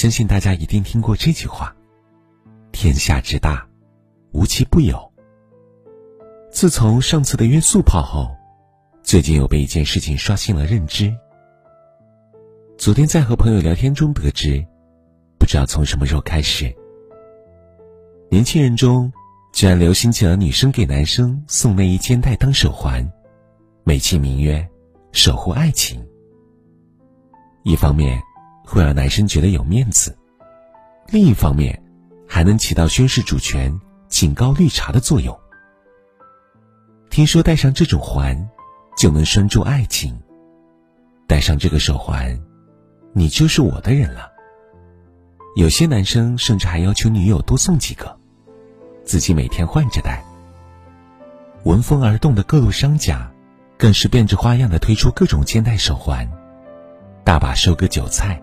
相信大家一定听过这句话：“天下之大，无奇不有。”自从上次的约素炮后，最近又被一件事情刷新了认知。昨天在和朋友聊天中得知，不知道从什么时候开始，年轻人中居然流行起了女生给男生送内衣肩带当手环，美其名曰“守护爱情”。一方面会让男生觉得有面子，另一方面还能起到宣示主权、警告绿茶的作用。听说戴上这种环，就能拴住爱情。戴上这个手环，你就是我的人了。有些男生甚至还要求女友多送几个，自己每天换着戴。闻风而动的各路商家，更是变着花样的推出各种肩带手环，大把收割韭菜。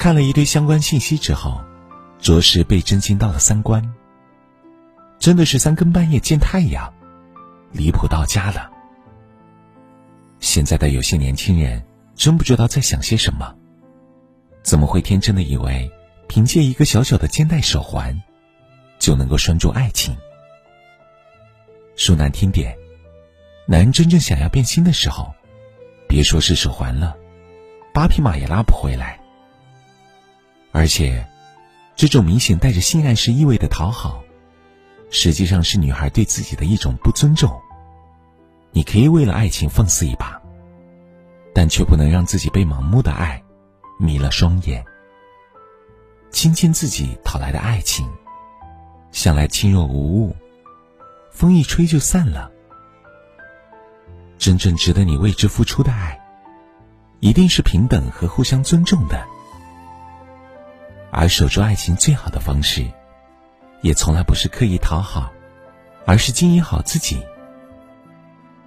看了一堆相关信息之后，着实被震惊到了三观。真的是三更半夜见太阳，离谱到家了。现在的有些年轻人真不知道在想些什么，怎么会天真的以为凭借一个小小的肩带手环就能够拴住爱情？说难听点，男人真正想要变心的时候，别说是手环了，八匹马也拉不回来。而且，这种明显带着性暗示意味的讨好。实际上是女孩对自己的一种不尊重。你可以为了爱情放肆一把，但却不能让自己被盲目的爱迷了双眼。亲近自己讨来的爱情，向来轻若无物，风一吹就散了。真正值得你为之付出的爱，一定是平等和互相尊重的。而守住爱情最好的方式。也从来不是刻意讨好，而是经营好自己。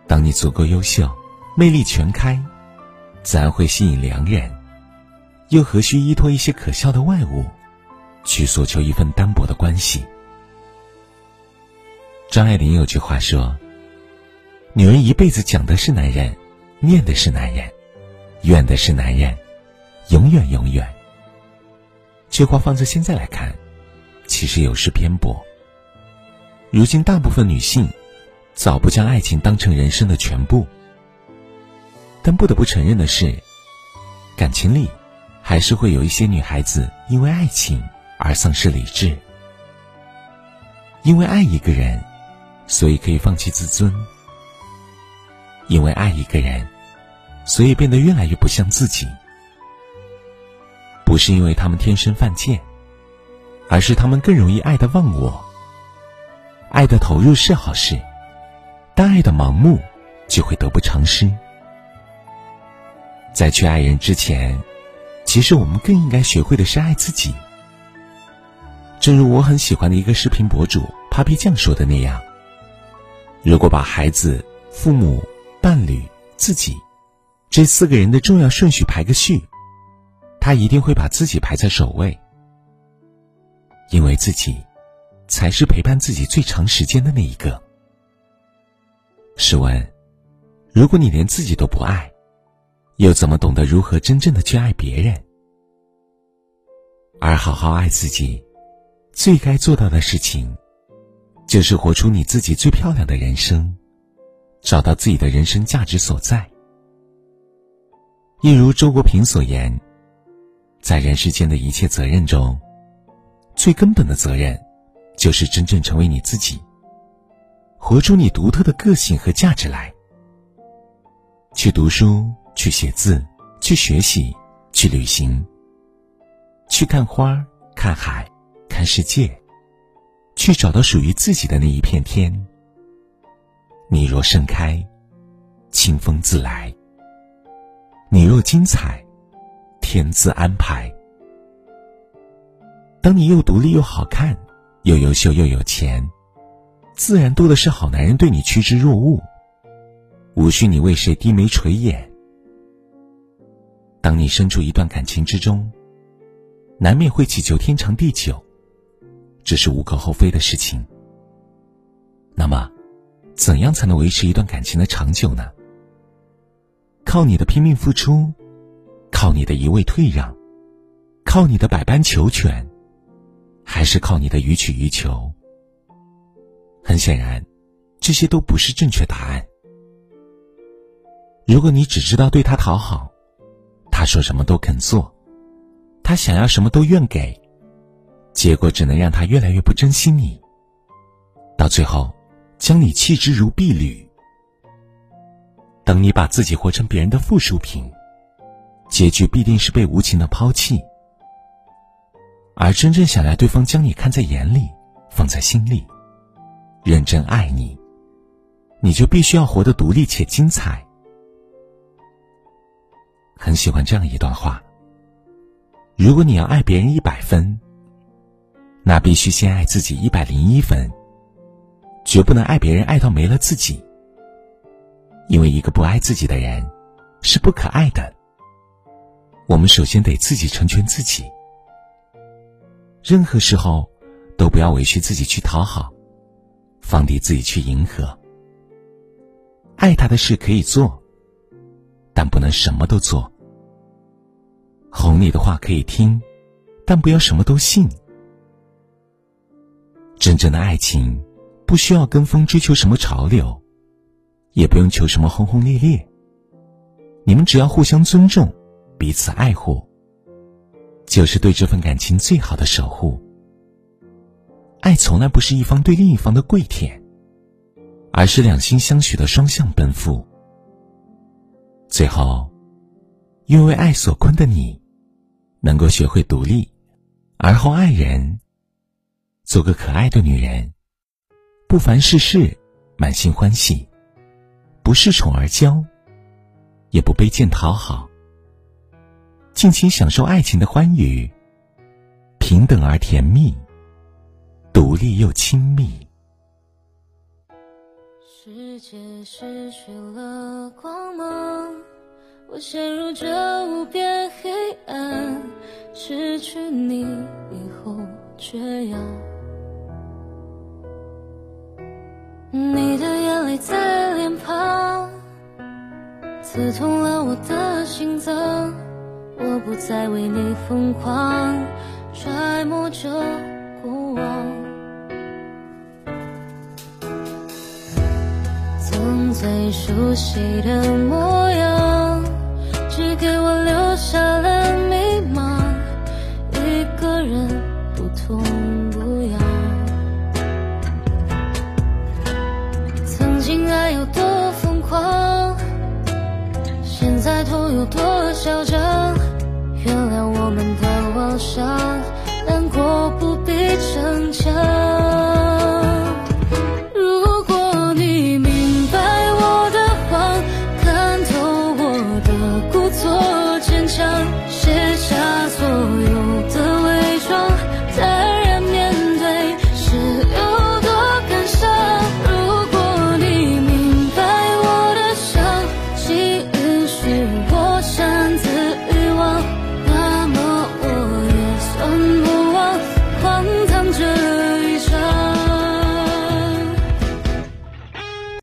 当你足够优秀，魅力全开，自然会吸引良人，又何须依托一些可笑的外物，去索求一份单薄的关系？张爱玲有句话说：“女人一辈子讲的是男人，念的是男人，怨的是男人，永远永远。”这话放在现在来看。其实有失偏颇。如今大部分女性，早不将爱情当成人生的全部。但不得不承认的是，感情里，还是会有一些女孩子因为爱情而丧失理智。因为爱一个人，所以可以放弃自尊；因为爱一个人，所以变得越来越不像自己。不是因为他们天生犯贱。而是他们更容易爱的忘我。爱的投入是好事，但爱的盲目就会得不偿失。在去爱人之前，其实我们更应该学会的是爱自己。正如我很喜欢的一个视频博主 Papi 酱说的那样：“如果把孩子、父母、伴侣、自己这四个人的重要顺序排个序，他一定会把自己排在首位。”因为自己，才是陪伴自己最长时间的那一个。试问，如果你连自己都不爱，又怎么懂得如何真正的去爱别人？而好好爱自己，最该做到的事情，就是活出你自己最漂亮的人生，找到自己的人生价值所在。一如周国平所言，在人世间的一切责任中。最根本的责任，就是真正成为你自己，活出你独特的个性和价值来。去读书，去写字，去学习，去旅行，去看花、看海、看世界，去找到属于自己的那一片天。你若盛开，清风自来；你若精彩，天自安排。当你又独立又好看，又优秀又有钱，自然多的是好男人对你趋之若鹜，无需你为谁低眉垂眼。当你身处一段感情之中，难免会祈求天长地久，这是无可厚非的事情。那么，怎样才能维持一段感情的长久呢？靠你的拼命付出，靠你的一味退让。靠你的百般求全，还是靠你的予取予求？很显然，这些都不是正确答案。如果你只知道对他讨好，他说什么都肯做，他想要什么都愿给，结果只能让他越来越不珍惜你，到最后，将你弃之如敝履。等你把自己活成别人的附属品，结局必定是被无情的抛弃。而真正想要对方将你看在眼里，放在心里，认真爱你，你就必须要活得独立且精彩。很喜欢这样一段话：如果你要爱别人一百分，那必须先爱自己一百零一分，绝不能爱别人爱到没了自己。因为一个不爱自己的人，是不可爱的。我们首先得自己成全自己，任何时候都不要委屈自己去讨好，放低自己去迎合。爱他的事可以做，但不能什么都做。哄你的话可以听，但不要什么都信。真正的爱情，不需要跟风追求什么潮流，也不用求什么轰轰烈烈。你们只要互相尊重，彼此爱护，就是对这份感情最好的守护。爱从来不是一方对另一方的跪舔，而是两心相许的双向奔赴。最后，因为爱所困的你。能够学会独立，而后爱人，做个可爱的女人，不烦世事，满心欢喜，不恃宠而骄，也不卑贱讨好，尽情享受爱情的欢愉，平等而甜蜜，独立又亲密。世界失去了光芒，我陷入这无边黑暗。失去你以后，缺氧。你的眼泪在脸庞，刺痛了我的心脏。我不再为你疯狂，揣摩着过往。曾最熟悉的模样，只给我留下了迷茫。一个人不痛不痒，曾经爱有多疯狂，现在痛有多嚣张。原